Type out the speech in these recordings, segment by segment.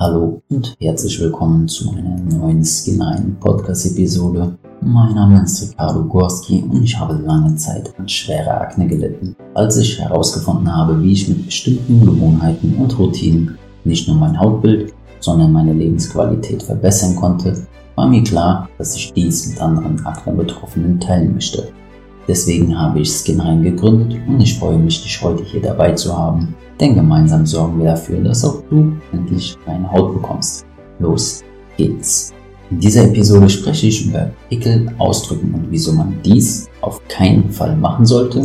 Hallo und herzlich willkommen zu einer neuen Skin 1 Podcast Episode. Mein Name ist Ricardo Gorski und ich habe lange Zeit an schwerer Akne gelitten. Als ich herausgefunden habe, wie ich mit bestimmten Gewohnheiten und Routinen nicht nur mein Hautbild, sondern meine Lebensqualität verbessern konnte, war mir klar, dass ich dies mit anderen Akne-Betroffenen teilen möchte. Deswegen habe ich Skin Rein gegründet und ich freue mich, dich heute hier dabei zu haben. Denn gemeinsam sorgen wir dafür, dass auch du endlich reine Haut bekommst. Los geht's! In dieser Episode spreche ich über Pickel ausdrücken und wieso man dies auf keinen Fall machen sollte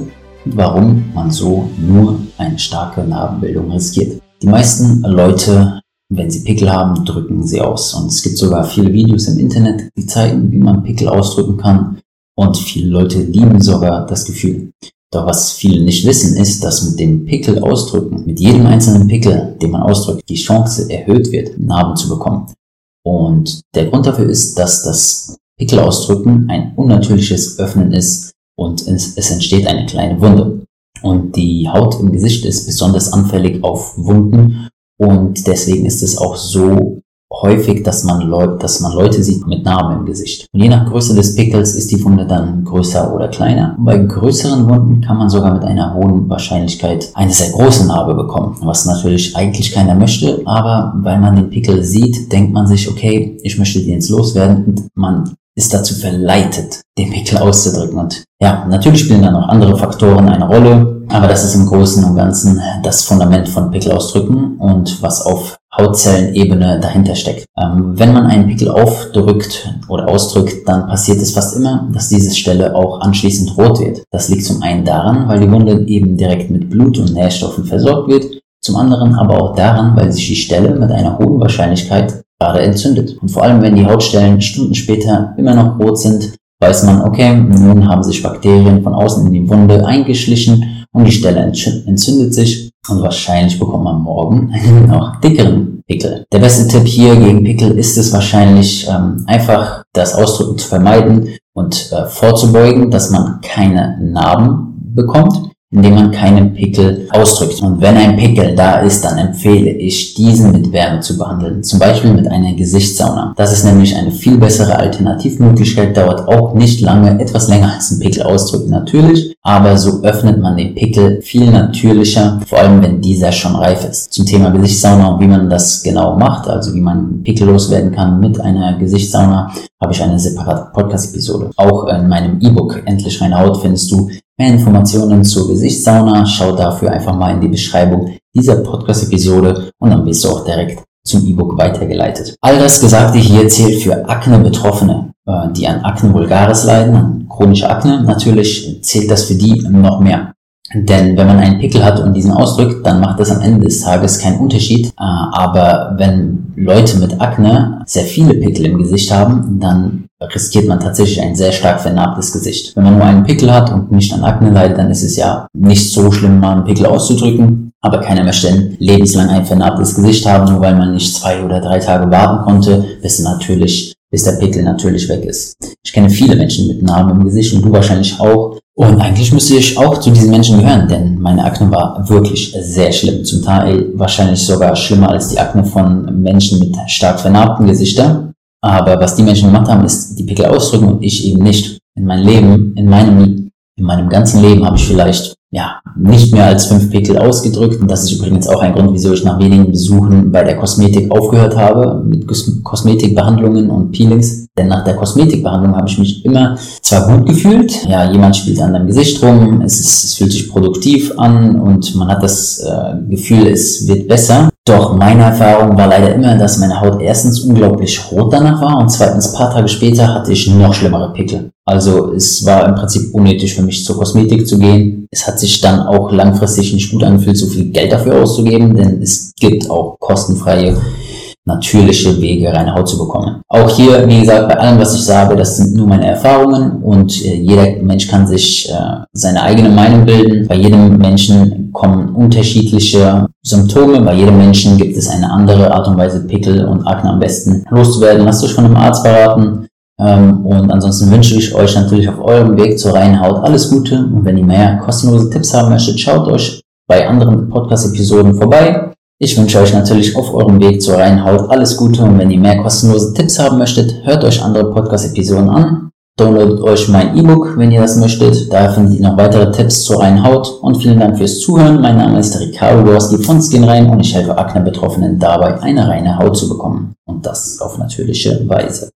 und warum man so nur eine starke Narbenbildung riskiert. Die meisten Leute, wenn sie Pickel haben, drücken sie aus. Und es gibt sogar viele Videos im Internet, die zeigen, wie man Pickel ausdrücken kann. Und viele Leute lieben sogar das Gefühl. Doch was viele nicht wissen, ist, dass mit dem Pickel ausdrücken, mit jedem einzelnen Pickel, den man ausdrückt, die Chance erhöht wird, Narben zu bekommen. Und der Grund dafür ist, dass das Pickel ausdrücken ein unnatürliches Öffnen ist und es, es entsteht eine kleine Wunde. Und die Haut im Gesicht ist besonders anfällig auf Wunden und deswegen ist es auch so häufig, dass man, Leute, dass man Leute sieht mit Narben im Gesicht. Und je nach Größe des Pickels ist die Wunde dann größer oder kleiner. Und bei größeren Wunden kann man sogar mit einer hohen Wahrscheinlichkeit eine sehr große Narbe bekommen, was natürlich eigentlich keiner möchte, aber weil man den Pickel sieht, denkt man sich, okay, ich möchte den jetzt loswerden und man ist dazu verleitet, den Pickel auszudrücken. Und ja, natürlich spielen da noch andere Faktoren eine Rolle, aber das ist im Großen und Ganzen das Fundament von Pickel ausdrücken und was auf Hautzellenebene dahinter steckt. Ähm, wenn man einen Pickel aufdrückt oder ausdrückt, dann passiert es fast immer, dass diese Stelle auch anschließend rot wird. Das liegt zum einen daran, weil die Wunde eben direkt mit Blut und Nährstoffen versorgt wird, zum anderen aber auch daran, weil sich die Stelle mit einer hohen Wahrscheinlichkeit gerade entzündet. Und vor allem, wenn die Hautstellen Stunden später immer noch rot sind, weiß man, okay, nun haben sich Bakterien von außen in die Wunde eingeschlichen und die Stelle entzündet sich und wahrscheinlich bekommt man morgen einen noch dickeren Pickel. Der beste Tipp hier gegen Pickel ist es wahrscheinlich ähm, einfach das Ausdrücken zu vermeiden und äh, vorzubeugen, dass man keine Narben bekommt indem man keinen Pickel ausdrückt. Und wenn ein Pickel da ist, dann empfehle ich, diesen mit Wärme zu behandeln. Zum Beispiel mit einer Gesichtssauna. Das ist nämlich eine viel bessere Alternativmöglichkeit, dauert auch nicht lange, etwas länger als ein Pickel ausdrücken natürlich, aber so öffnet man den Pickel viel natürlicher, vor allem wenn dieser schon reif ist. Zum Thema Gesichtssauna und wie man das genau macht, also wie man Pickel loswerden kann mit einer Gesichtssauna, habe ich eine separate Podcast-Episode. Auch in meinem E-Book Endlich reine Haut findest du Mehr Informationen zur Gesichtssauna schau dafür einfach mal in die Beschreibung dieser Podcast-Episode und dann bist du auch direkt zum E-Book weitergeleitet. All das Gesagte hier zählt für Akne-Betroffene, äh, die an Akne vulgaris leiden, an chronischer Akne. Natürlich zählt das für die noch mehr. Denn wenn man einen Pickel hat und diesen ausdrückt, dann macht das am Ende des Tages keinen Unterschied. Äh, aber wenn Leute mit Akne sehr viele Pickel im Gesicht haben, dann riskiert man tatsächlich ein sehr stark vernarbtes Gesicht. Wenn man nur einen Pickel hat und nicht an Akne leidet, dann ist es ja nicht so schlimm, mal einen Pickel auszudrücken. Aber keiner möchte lebenslang ein vernarbtes Gesicht haben, nur weil man nicht zwei oder drei Tage warten konnte, bis natürlich, bis der Pickel natürlich weg ist. Ich kenne viele Menschen mit Narben im Gesicht und du wahrscheinlich auch. Und eigentlich müsste ich auch zu diesen Menschen gehören, denn meine Akne war wirklich sehr schlimm. Zum Teil wahrscheinlich sogar schlimmer als die Akne von Menschen mit stark vernarbten Gesichtern. Aber was die Menschen gemacht haben, ist die Pickel ausdrücken und ich eben nicht. In meinem Leben, in meinem, in meinem ganzen Leben habe ich vielleicht ja, nicht mehr als fünf Pickel ausgedrückt. Und das ist übrigens auch ein Grund, wieso ich nach wenigen Besuchen bei der Kosmetik aufgehört habe mit Kosmetikbehandlungen und Peelings. Denn nach der Kosmetikbehandlung habe ich mich immer zwar gut gefühlt, ja, jemand spielt an deinem Gesicht rum, es, ist, es fühlt sich produktiv an und man hat das äh, Gefühl, es wird besser. Doch meine Erfahrung war leider immer, dass meine Haut erstens unglaublich rot danach war und zweitens paar Tage später hatte ich noch schlimmere Pickel. Also es war im Prinzip unnötig für mich zur Kosmetik zu gehen. Es hat sich dann auch langfristig nicht gut angefühlt, so viel Geld dafür auszugeben, denn es gibt auch kostenfreie natürliche Wege, reine Haut zu bekommen. Auch hier, wie gesagt, bei allem, was ich sage, das sind nur meine Erfahrungen und äh, jeder Mensch kann sich äh, seine eigene Meinung bilden. Bei jedem Menschen kommen unterschiedliche Symptome. Bei jedem Menschen gibt es eine andere Art und Weise, Pickel und Akne am besten loszuwerden. Lasst euch von einem Arzt beraten. Ähm, und ansonsten wünsche ich euch natürlich auf eurem Weg zur reinen Haut alles Gute. Und wenn ihr mehr kostenlose Tipps haben möchtet, schaut euch bei anderen Podcast-Episoden vorbei. Ich wünsche euch natürlich auf eurem Weg zur reinen Haut alles Gute und wenn ihr mehr kostenlose Tipps haben möchtet, hört euch andere Podcast-Episoden an. Downloadet euch mein E-Book, wenn ihr das möchtet. Da findet ihr noch weitere Tipps zur reinen Haut. Und vielen Dank fürs Zuhören. Mein Name ist Ricardo Gorski von SkinRein und ich helfe Akne-Betroffenen dabei, eine reine Haut zu bekommen. Und das auf natürliche Weise.